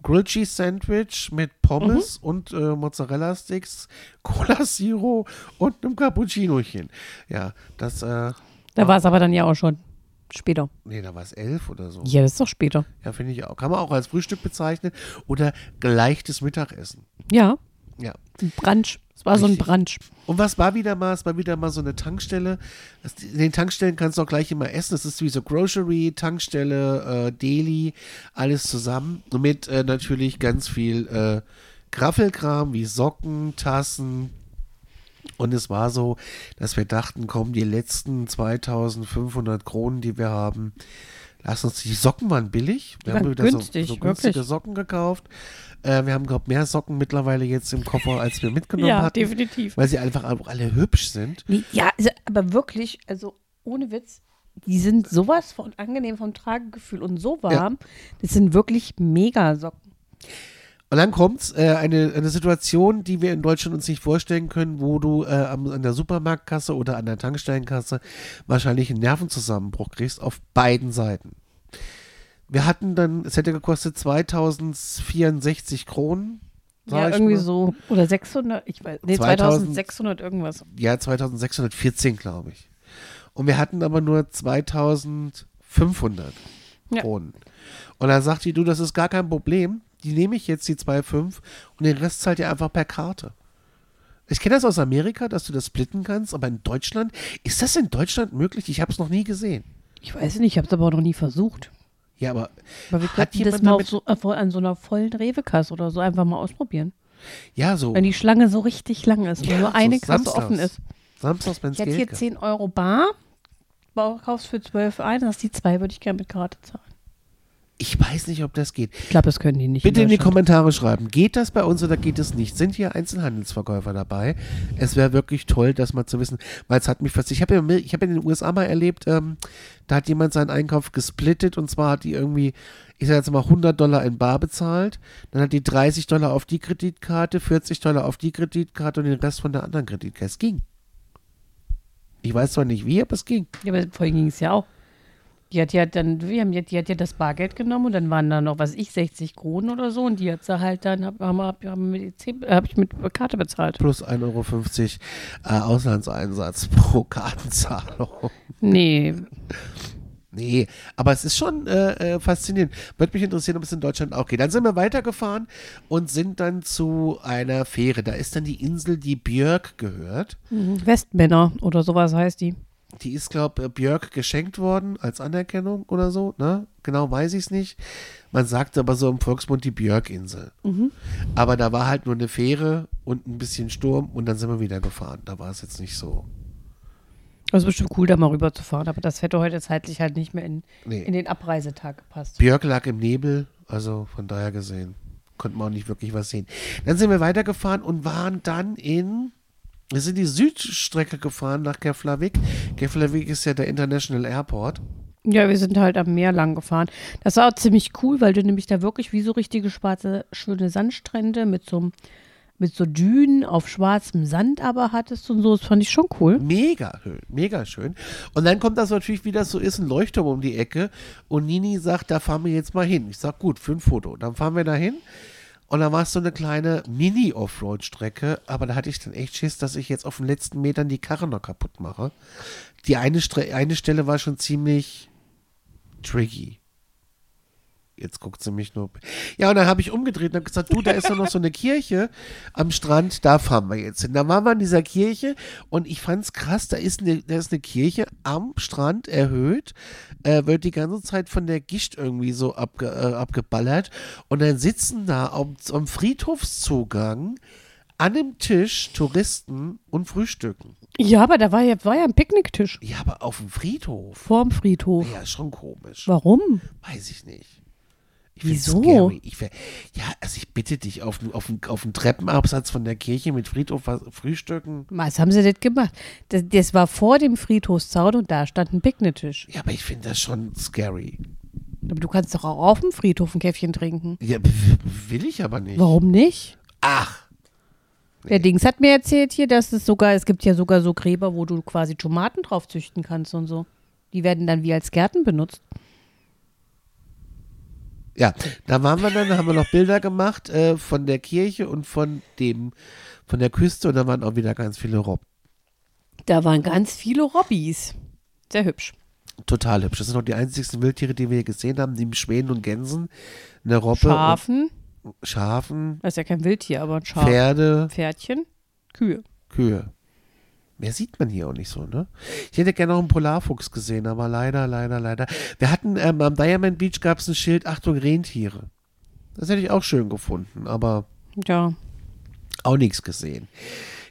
Grilled Cheese Sandwich mit Pommes und äh, Mozzarella Sticks, Cola Zero und einem Cappuccinochen. Ja, das, äh, Da war es aber dann ja auch schon später. nee, da war es elf oder so. Ja, das ist doch später. Ja, finde ich auch. Kann man auch als Frühstück bezeichnen oder geleichtes Mittagessen. Ja, Ja. ein Brunch. Es war so ein Richtig. Brunch. Und was war wieder mal? Es war wieder mal so eine Tankstelle. Das, in den Tankstellen kannst du auch gleich immer essen. Das ist wie so Grocery, Tankstelle, äh, Deli, alles zusammen. Mit äh, natürlich ganz viel äh, Graffelkram wie Socken, Tassen. Und es war so, dass wir dachten, komm, die letzten 2500 Kronen, die wir haben, Lass uns, die Socken waren billig. Wir Die haben wieder günstig, so, so günstige wirklich. Socken gekauft. Äh, wir haben, glaube mehr Socken mittlerweile jetzt im Koffer, als wir mitgenommen hatten. definitiv. Weil sie einfach auch alle hübsch sind. Nee, ja, also, aber wirklich, also ohne Witz, die sind sowas von angenehm vom Tragegefühl und so warm. Das sind wirklich mega Socken. Und dann kommt äh, eine, eine Situation, die wir in Deutschland uns nicht vorstellen können, wo du äh, am, an der Supermarktkasse oder an der Tankstellenkasse wahrscheinlich einen Nervenzusammenbruch kriegst, auf beiden Seiten. Wir hatten dann, es hätte gekostet 2064 Kronen. Ja, irgendwie mal. so. Oder 600, ich weiß, nee, 2000 2600 irgendwas. Ja, 2614, glaube ich. Und wir hatten aber nur 2500 Ja. Kronen. Und dann sagt die, du, das ist gar kein Problem. Die nehme ich jetzt, die 2,5 und den Rest zahlt ihr einfach per Karte. Ich kenne das aus Amerika, dass du das splitten kannst, aber in Deutschland, ist das in Deutschland möglich? Ich habe es noch nie gesehen. Ich weiß nicht, ich habe es aber auch noch nie versucht. Ja, aber Aber wir könnten das mal so, an so einer vollen Rewe-Kasse oder so einfach mal ausprobieren. ja, so Wenn die Schlange so richtig lang ist und Ja, nur eine so Kasse samstags. offen ist. samstags, wenn es hätte Geld hier gibt. 10 Euro bar, kaufst für 12 ein, hast die zwei, würde ich gerne mit Karte zahlen. Ich weiß nicht, ob das geht. Ich glaube, das können die nicht. Bitte in die Deutschland. Kommentare schreiben. Geht das bei uns oder geht es nicht? Sind hier Einzelhandelsverkäufer dabei? Es wäre wirklich toll, das mal zu wissen, weil es hat mich fast. Ich habe ja, ich hab in den USA mal erlebt, ähm, da hat jemand seinen Einkauf gesplittet und zwar hat die irgendwie, ich sage jetzt mal 100 Dollar in Bar bezahlt, dann hat die 30 Dollar auf die Kreditkarte, 40 Dollar auf die Kreditkarte und den Rest von der anderen Kreditkarte. Es ging. Ich weiß zwar nicht wie, aber es ging. Ja, aber vorhin ging es ja auch. Die hat ja dann, wir haben ja, die hat ja das Bargeld genommen und dann waren da noch, was ich, 60 Kronen oder so und die hat sie halt dann, hab, haben, hab, äh, hab ich mit Karte bezahlt. Plus 1,50 Euro äh, Auslandseinsatz pro Kartenzahlung. Nee, Nee, aber es ist schon äh, äh, faszinierend. Würde mich interessieren, ob es in Deutschland auch geht. Dann sind wir weitergefahren und sind dann zu einer Fähre. Da ist dann die Insel, die Björk gehört. mhm, Westmänner oder sowas heißt die. Die ist, glaube ich, Björk geschenkt worden als Anerkennung oder so. Ne? Genau weiß ich es nicht. Man sagt aber so im Volksmund die Björk-Insel. Aber da war halt nur eine Fähre und ein bisschen Sturm und dann sind wir wieder gefahren. Da war es jetzt nicht so. Das ist bestimmt cool, da mal rüber zu fahren, aber das hätte heute zeitlich halt nicht mehr in, Nee. in den Abreisetag gepasst. Björk lag im Nebel, also von daher gesehen konnte man auch nicht wirklich was sehen. Dann sind wir weitergefahren und waren dann in, wir sind die Südstrecke gefahren nach Keflavik. Keflavik ist ja der International Airport. Ja, wir sind halt am Meer lang gefahren. Das war auch ziemlich cool, weil du nämlich da wirklich wie so richtige schwarze, schöne Sandstrände mit so, einem- mit so Dünen auf schwarzem Sand aber hattest und so. Das fand ich schon cool. Mega schön, mega schön. Und dann kommt das natürlich, wie das so ist, ein Leuchtturm um die Ecke. Und Nini sagt, da fahren wir jetzt mal hin. Ich sag, gut, für ein Foto. Dann fahren wir da hin. Und dann war es so eine kleine Mini-Offroad-Strecke. Aber da hatte ich dann echt Schiss, dass ich jetzt auf den letzten Metern die Karre noch kaputt mache. Die eine, Stre eine Stelle war schon ziemlich tricky. Jetzt guckt sie mich nur. Ja, und dann habe ich umgedreht und habe gesagt, du, da ist doch noch so eine Kirche am Strand, da fahren wir jetzt hin. Da waren wir in dieser Kirche und ich fand es krass, da ist, eine, da ist eine Kirche am Strand erhöht, äh, wird die ganze Zeit von der Gischt irgendwie so abge, äh, abgeballert und dann sitzen da am, am Friedhofszugang an einem Tisch Touristen und frühstücken. Ja, aber da war ja, war ja ein Picknicktisch Ja, aber auf dem Friedhof. vorm Friedhof. Ja, ist schon komisch. Warum? Weiß ich nicht. Wieso? Ich ja, also ich bitte dich, auf, auf, auf den Treppenabsatz von der Kirche mit Friedhof was, frühstücken. Was haben sie das gemacht? Das, das war vor dem Friedhofszaun und da stand ein Picknicktisch. Ja, aber ich finde das schon scary. Aber du kannst doch auch auf dem Friedhof ein Käffchen trinken. Ja, will ich aber nicht. Warum nicht? Ach, Der Dings hat mir erzählt hier, dass es sogar, es gibt ja sogar so Gräber, wo du quasi Tomaten drauf züchten kannst und so. Die werden dann wie als Gärten benutzt. Ja, da waren wir dann, da haben wir noch Bilder gemacht äh, von der Kirche und von dem, von der Küste und da waren auch wieder ganz viele Robben. Da waren ganz viele Robbys. Sehr hübsch. Total hübsch. Das sind auch die einzigsten Wildtiere, die wir hier gesehen haben, neben Schwänen und Gänsen. Eine Robbe, Schafen, Schafen, das ist ja kein Wildtier, aber ein Schaf. Pferde. Pferdchen, Kühe. Kühe. Mehr sieht man hier auch nicht so, ne? Ich hätte gerne noch einen Polarfuchs gesehen, aber leider, leider, leider. Wir hatten ähm, am Diamond Beach gab es ein Schild, Achtung, Rentiere. Das hätte ich auch schön gefunden, aber Ja. auch nichts gesehen.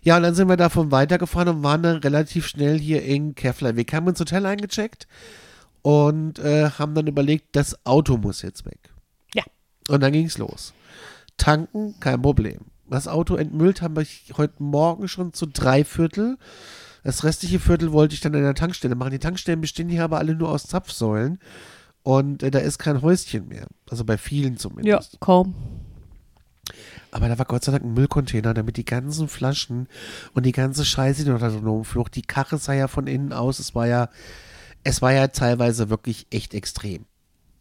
Ja, und dann sind wir davon weitergefahren und waren dann relativ schnell hier in Keflavik. Wir haben ins Hotel eingecheckt und äh, haben dann überlegt, das Auto muss jetzt weg. Ja. Und dann ging es los. Tanken, kein Problem. Das Auto entmüllt haben wir heute Morgen schon zu drei Viertel. Das restliche Viertel wollte ich dann in der Tankstelle machen. Die Tankstellen bestehen hier aber alle nur aus Zapfsäulen. Und äh, da ist kein Häuschen mehr. Also bei vielen Ja, zumindest. kaum. Aber da war Gott sei Dank ein Müllcontainer, damit die ganzen Flaschen und die ganze Scheiße, die noch da drin rumflog, die Karre sah ja von innen aus. Es war ja, es war ja teilweise wirklich echt extrem.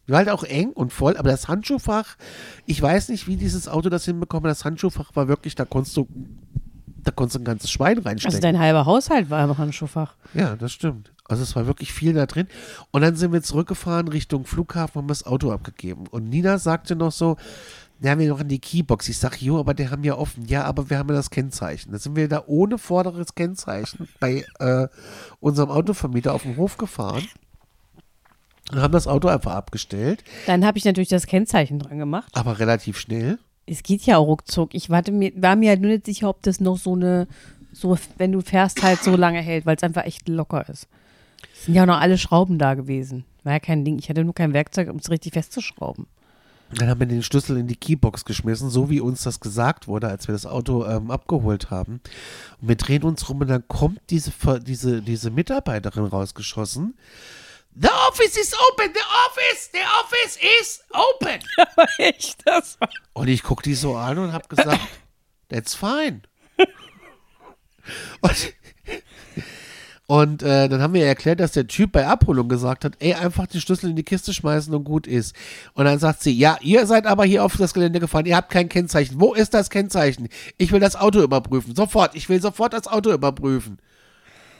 War halt auch eng und voll, aber das Handschuhfach, ich weiß nicht, wie dieses Auto das hinbekommen hat. Das Handschuhfach war wirklich, da konntest du, da konntest du ein ganzes Schwein reinstecken. Also dein halber Haushalt war im Handschuhfach. Ja, das stimmt. Also es war wirklich viel da drin. Und dann sind wir zurückgefahren Richtung Flughafen, haben das Auto abgegeben. Und Nina sagte noch so, ja, wir noch in die Keybox. Ich sag, jo, aber der haben ja offen. Ja, aber wir haben ja das Kennzeichen. Da sind wir da ohne vorderes Kennzeichen bei äh, unserem Autovermieter auf den Hof gefahren und haben das Auto einfach abgestellt, Dann habe ich natürlich das Kennzeichen dran gemacht. aber relativ schnell. Es geht ja auch ruckzuck. Ich warte mir, war mir halt nur nicht sicher, ob das noch so eine, so, wenn du fährst, halt so lange hält, weil es einfach echt locker ist. Es sind ja auch noch alle Schrauben da gewesen. War ja kein Ding. Ich hatte nur kein Werkzeug, um es richtig festzuschrauben. Dann haben wir den Schlüssel in die Keybox geschmissen, so wie uns das gesagt wurde, als wir das Auto ähm, abgeholt haben. Und wir drehen uns rum und dann kommt diese, diese, diese Mitarbeiterin rausgeschossen. The office is open, the office, the office is open. echt, das war. Und ich gucke die so an und habe gesagt, that's fine. Und, und äh, dann haben wir erklärt, dass der Typ bei Abholung gesagt hat, ey, einfach den Schlüssel in die Kiste schmeißen und gut ist. Und dann sagt sie, ja, ihr seid aber hier auf das Gelände gefahren, ihr habt kein Kennzeichen. Wo ist das Kennzeichen? Ich will das Auto überprüfen. Sofort, ich will sofort das Auto überprüfen.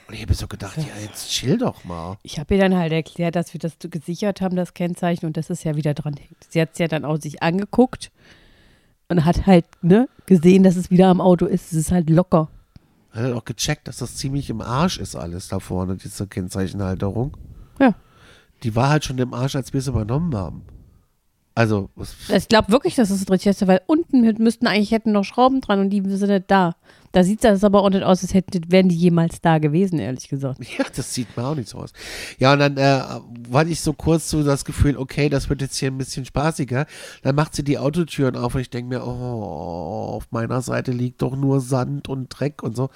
Und ich habe so gedacht, ja, jetzt chill doch mal. Ich habe ihr dann halt erklärt, dass wir das gesichert haben, das Kennzeichen, und dass es ja wieder dran hängt. Sie hat es ja dann auch sich angeguckt und hat halt ne, gesehen, dass es wieder am Auto ist. Es ist halt locker. Hat er auch gecheckt, dass das ziemlich im Arsch ist alles da vorne, diese Kennzeichenhalterung. Ja. Die war halt schon im Arsch, als wir es übernommen haben. Also, Ich glaube wirklich, dass es das richtig ist, weil unten müssten eigentlich hätten noch Schrauben dran und die sind nicht da. Da sieht das aber auch nicht aus, als hätten, wären die jemals da gewesen, ehrlich gesagt. ja, das sieht mir auch nicht so aus. Ja, und dann äh, war ich so kurz so das Gefühl, okay, das wird jetzt hier ein bisschen spaßiger. Dann macht sie die Autotüren auf und ich denke mir, oh, auf meiner Seite liegt doch nur Sand und Dreck und so.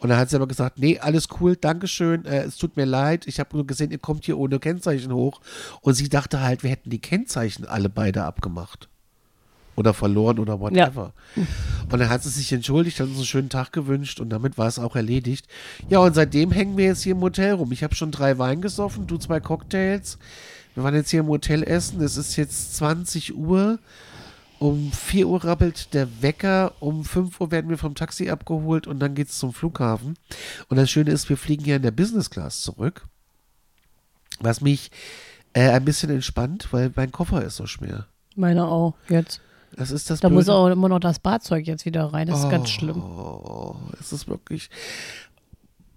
Und dann hat sie aber gesagt, nee, alles cool, Dankeschön, äh, es tut mir leid. Ich habe nur gesehen, ihr kommt hier ohne Kennzeichen hoch. Und sie dachte halt, wir hätten die Kennzeichen alle beide abgemacht. Oder verloren oder whatever. Und dann hat sie sich entschuldigt, hat uns einen schönen Tag gewünscht und damit war es auch erledigt. Ja, und seitdem hängen wir jetzt hier im Hotel rum. Ich habe schon drei Wein gesoffen, du zwei Cocktails. Wir waren jetzt hier im Hotel essen. Es ist jetzt 20 Uhr. Um 4 Uhr rappelt der Wecker. Um 5 Uhr werden wir vom Taxi abgeholt und dann geht's zum Flughafen. Und das Schöne ist, wir fliegen hier in der Business Class zurück. Was mich äh, ein bisschen entspannt, weil mein Koffer ist so schwer. Meiner auch, jetzt. Das ist das Da muss Blöde. auch immer noch das Badzeug jetzt wieder rein. Das ist ganz schlimm. Oh, es ist wirklich.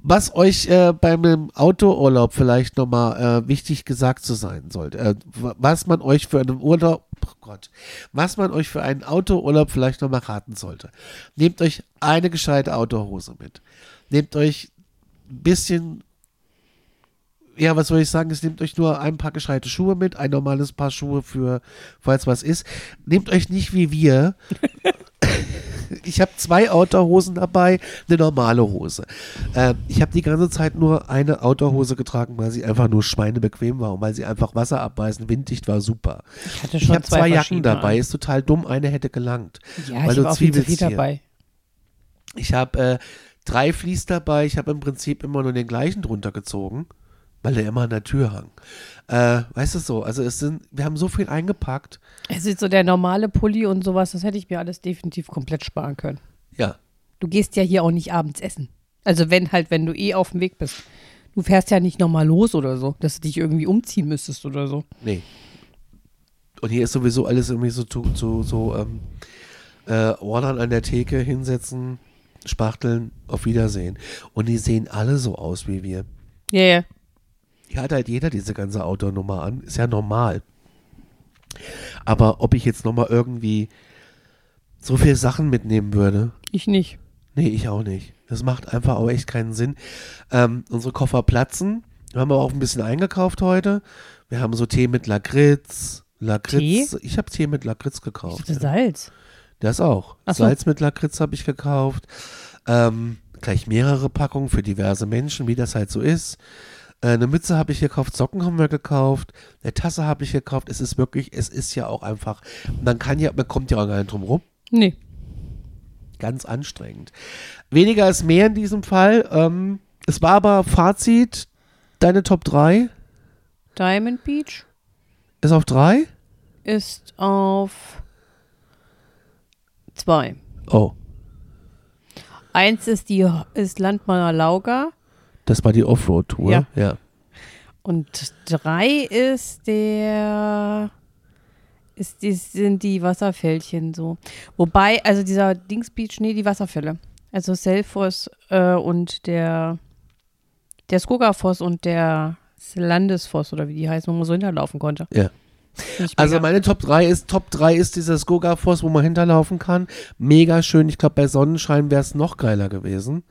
Was euch äh, beim Autourlaub vielleicht nochmal äh, wichtig gesagt zu sein sollte, äh, was man euch für einen Urlaub, oh Gott, was man euch für einen Autourlaub vielleicht nochmal raten sollte. Nehmt euch eine gescheite Autohose mit. Nehmt euch ein bisschen, ja, was soll ich sagen, es nehmt euch nur ein paar gescheite Schuhe mit, ein normales Paar Schuhe für, falls was ist. Nehmt euch nicht wie wir ich habe zwei Outerhosen dabei, eine normale Hose. Ähm, ich habe die ganze Zeit nur eine Outerhose getragen, weil sie einfach nur schweinebequem war und weil sie einfach Wasser abweisen, winddicht war super. Ich hatte Ich schon habe zwei, Jacken verschiedene dabei, ist total dumm, eine hätte gelangt. Ja, weil ich habe auch viel zu dabei. Ich habe äh, drei Vlies dabei, ich habe im Prinzip immer nur den gleichen drunter gezogen, weil der immer an der Tür hang. Äh, weißt du so, also es sind, wir haben so viel eingepackt. Es ist so der normale Pulli und sowas, das hätte ich mir alles definitiv komplett sparen können. Ja, Du gehst ja hier auch nicht abends essen. Also wenn halt, wenn du eh auf dem Weg bist. Du fährst ja nicht nochmal los oder so, dass du dich irgendwie umziehen müsstest oder so. Nee. Und hier ist sowieso alles irgendwie so, so, so, so ähm, äh, Ordern an der Theke hinsetzen, spachteln, auf Wiedersehen. Und die sehen alle so aus wie wir. Ja, ja. Hier hat halt jeder diese ganze Autonummer an. Ist ja normal. Aber ob ich jetzt nochmal irgendwie so viel Sachen mitnehmen würde, Ich nicht. Nee, ich auch nicht. Das macht einfach auch echt keinen Sinn. Ähm, unsere Koffer platzen Wir haben aber auch ein bisschen eingekauft heute. Wir haben so Tee mit Lakritz. Lakritz. Ich habe Tee mit Lakritz gekauft. Das Salz. Das auch. So. Salz mit Lakritz habe ich gekauft. Ähm, gleich mehrere Packungen für diverse Menschen, wie das halt so ist. Äh, eine Mütze habe ich gekauft, Socken haben wir gekauft, eine Tasse habe ich gekauft. Es ist wirklich, es ist ja auch einfach, man kann ja, man kommt ja auch gar nicht drum rum. Nee. Ganz anstrengend. Weniger ist mehr in diesem Fall. Ähm, es war aber Fazit, deine Top 3 Diamond Beach ist auf 3? ist auf zwei. Oh, Eins ist die ist Landmanner Lauga das war die Offroad-Tour. Ja. ja. und drei ist der ist die, sind die Wasserfällchen so. Wobei, also dieser Dings Beach, nee, die Wasserfälle. Also Selfos äh, und der der Skogafoss und der Landesfoss oder wie die heißen, wo man so hinterlaufen konnte. Ja. Also meine Top 3 ist, Top 3 ist dieser Skogafoss, wo man hinterlaufen kann. Mega schön. Ich glaube, bei Sonnenschein wäre es noch geiler gewesen.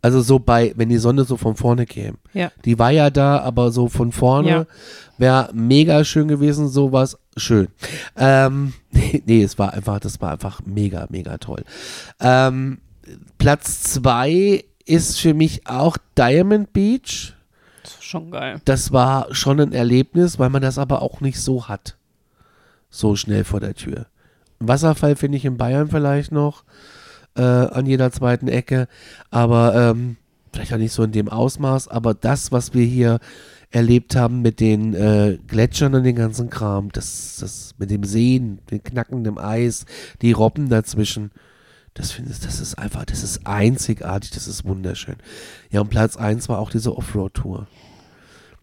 Also so bei, wenn die Sonne so von vorne käme. Ja. Die war ja da, aber so von vorne Ja. wäre mega schön gewesen, sowas schön. Ähm, nee, es war einfach, das war einfach mega, mega toll. Ähm, Platz 2 ist für mich auch Diamond Beach. Das ist schon geil. Das war schon ein Erlebnis, weil man das aber auch nicht so hat. So schnell vor der Tür. Wasserfall finde ich in Bayern vielleicht noch äh, an jeder zweiten Ecke, aber ähm, vielleicht auch nicht so in dem Ausmaß, aber das, was wir hier erlebt haben mit den äh, Gletschern und den ganzen Kram, das, das mit dem Seen, dem knackenden Eis, die Robben dazwischen, das finde ich, das ist einfach, das ist einzigartig, das ist wunderschön. Ja, und Platz 1 war auch diese Offroad-Tour.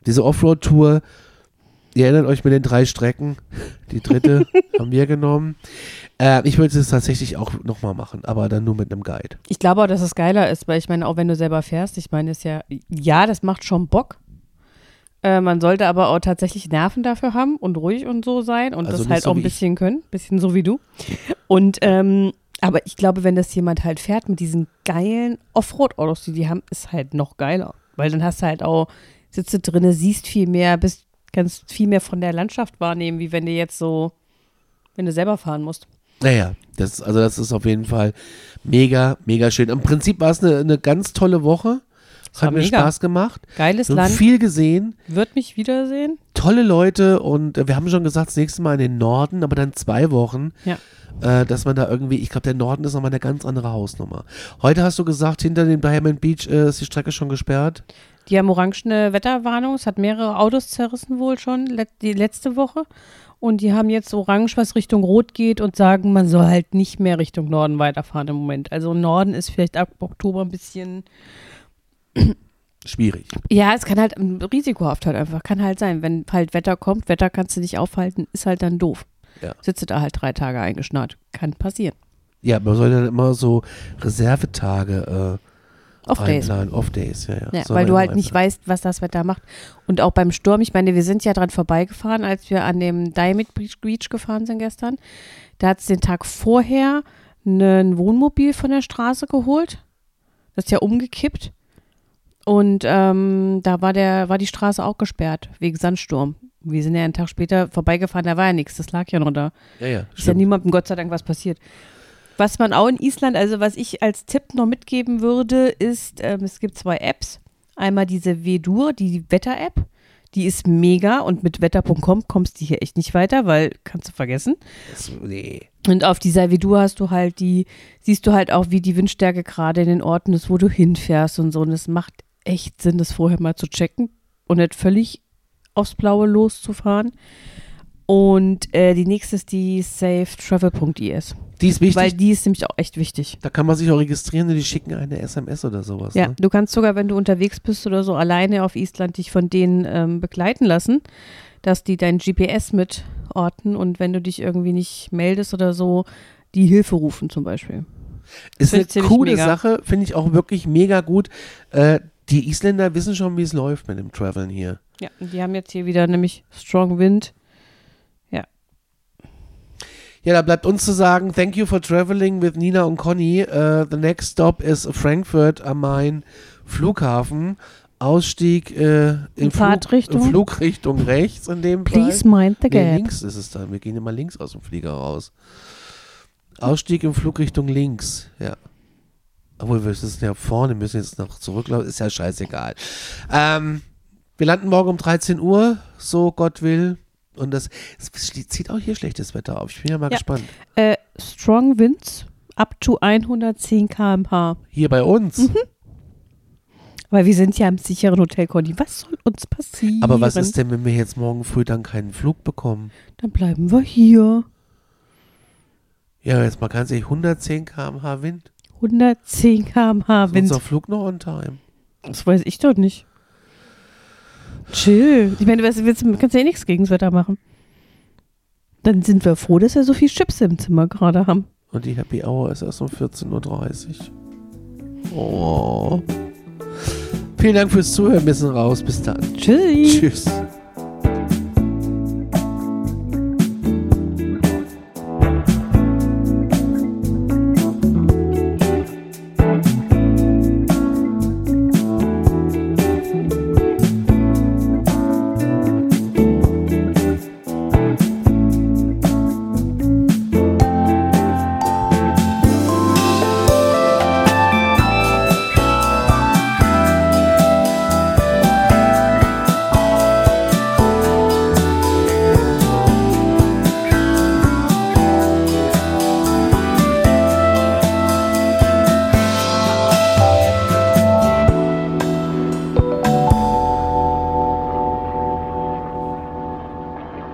Diese Offroad-Tour, ihr erinnert euch mit den drei Strecken, die dritte haben wir genommen. Äh, ich würde es tatsächlich auch nochmal machen, aber dann nur mit einem Guide. Ich glaube auch, dass es geiler ist, weil ich meine, auch wenn du selber fährst, ich meine, ist ja, ja, das macht schon Bock. Äh, man sollte aber auch tatsächlich Nerven dafür haben und ruhig und so sein und Also das halt so auch ein wie ich. bisschen können, bisschen so wie du. Und ähm, aber ich glaube, wenn das jemand halt fährt mit diesen geilen Offroad-Autos, die die haben, ist halt noch geiler. Weil dann hast du halt auch, sitze drinne, siehst viel mehr, bist, kannst viel mehr von der Landschaft wahrnehmen, wie wenn du jetzt so, wenn du selber fahren musst. Naja, das, also das ist auf jeden Fall mega, mega schön. Im Prinzip war es eine, eine ganz tolle Woche. Es war hat mir mega. Spaß gemacht. Geiles Land, viel gesehen, wird mich wiedersehen. tolle Leute und äh, wir haben schon gesagt, das nächste Mal in den Norden, aber dann zwei Wochen. Ja. Äh, dass man da irgendwie, ich glaube, der Norden ist nochmal eine ganz andere Hausnummer. Heute hast du gesagt, hinter dem Diamond Beach äh, ist die Strecke schon gesperrt. Die haben orangene Wetterwarnung. Es hat mehrere Autos zerrissen wohl schon let die letzte Woche. Und die haben jetzt orange, was Richtung Rot geht und sagen, man soll halt nicht mehr Richtung Norden weiterfahren im Moment. Also Norden ist vielleicht ab Oktober ein bisschen. Schwierig. Ja, es kann halt ähm, risikohaft halt einfach. Kann halt sein. Wenn halt Wetter kommt, Wetter kannst du nicht aufhalten, ist halt dann doof. Ja. Sitze da halt drei Tage eingeschnarrt. Kann passieren. Ja, man soll dann immer so Reservetage äh, Off Days. einplanen. Off-Days, ja, ja. Ja, weil du halt nicht weißt, was das Wetter macht. Und auch beim Sturm, ich meine, wir sind ja dran vorbeigefahren, als wir an dem Diamond Beach, gefahren sind gestern. Da hat es den Tag vorher ein Wohnmobil von der Straße geholt. Das ist ja umgekippt. Und ähm, da war, der, war die Straße auch gesperrt, wegen Sandsturm. Wir sind ja einen Tag später vorbeigefahren, da war ja nichts, das lag ja noch da. Ja, ja. Ist ja niemandem Gott sei Dank was passiert. Was man auch in Island, also was ich als Tipp noch mitgeben würde, ist, ähm, es gibt zwei Apps. Einmal diese Vedur, die Wetter-App. Die ist mega und mit wetter.com kommst du hier echt nicht weiter, weil kannst du vergessen. Nee. Und auf dieser Vedur hast du halt die, siehst du halt auch, wie die Windstärke gerade in den Orten ist, wo du hinfährst und so. Und es macht echt Sinn, das vorher mal zu checken und nicht völlig aufs Blaue loszufahren. Und äh, die nächste ist die safetravel.is. Die ist wichtig. Weil die ist nämlich auch echt wichtig. da kann man sich auch registrieren und die schicken eine SMS oder sowas. Ja, Ne? du kannst sogar, wenn du unterwegs bist oder so alleine auf Island, dich von denen ähm, begleiten lassen, dass die dein GPS mitorten und wenn du dich irgendwie nicht meldest oder so, die Hilfe rufen zum Beispiel. Ist eine coole mega. Sache, finde ich auch wirklich mega gut. Äh, die Isländer wissen schon, wie es läuft mit dem Traveln hier. Ja, die haben jetzt hier wieder nämlich Strong Wind. Ja, da bleibt uns zu sagen, thank you for traveling with Nina und Conny. Uh, the next stop is Frankfurt am Main Flughafen. Ausstieg äh, in, Flug, Fahrtrichtung? in Flugrichtung rechts in dem Please Fall. mind the Nee, gap. links ist es dann. Wir gehen immer links aus dem Flieger raus. Ausstieg in Flugrichtung links, ja. Obwohl wir sind ja vorne, müssen jetzt noch zurücklaufen, ist ja scheißegal. Ähm, wir landen morgen um 13 Uhr, so Gott will. Und das, es zieht auch hier schlechtes Wetter auf. Ich bin ja mal Ja. gespannt. Äh, strong winds up to 110 km/h. Hier bei uns. Mhm. Weil wir sind ja im sicheren Hotel, Conny. Was soll uns passieren? Aber was ist denn, wenn wir jetzt morgen früh dann keinen Flug bekommen? Dann bleiben wir hier. Ja, jetzt mal ganz ehrlich, 110 km/h Wind. 110 km/h Ist Wind. unser Flug noch on time? Das weiß ich doch nicht. Chill. Ich meine, du willst, du kannst ja eh nichts gegen das Wetter machen. Dann sind wir froh, dass wir so viel Chips im Zimmer gerade haben. Und die Happy Hour ist erst um 14.30 Uhr. Oh. Vielen Dank fürs Zuhören. Wir sind raus. Bis dann. Tschüss. Tschüss.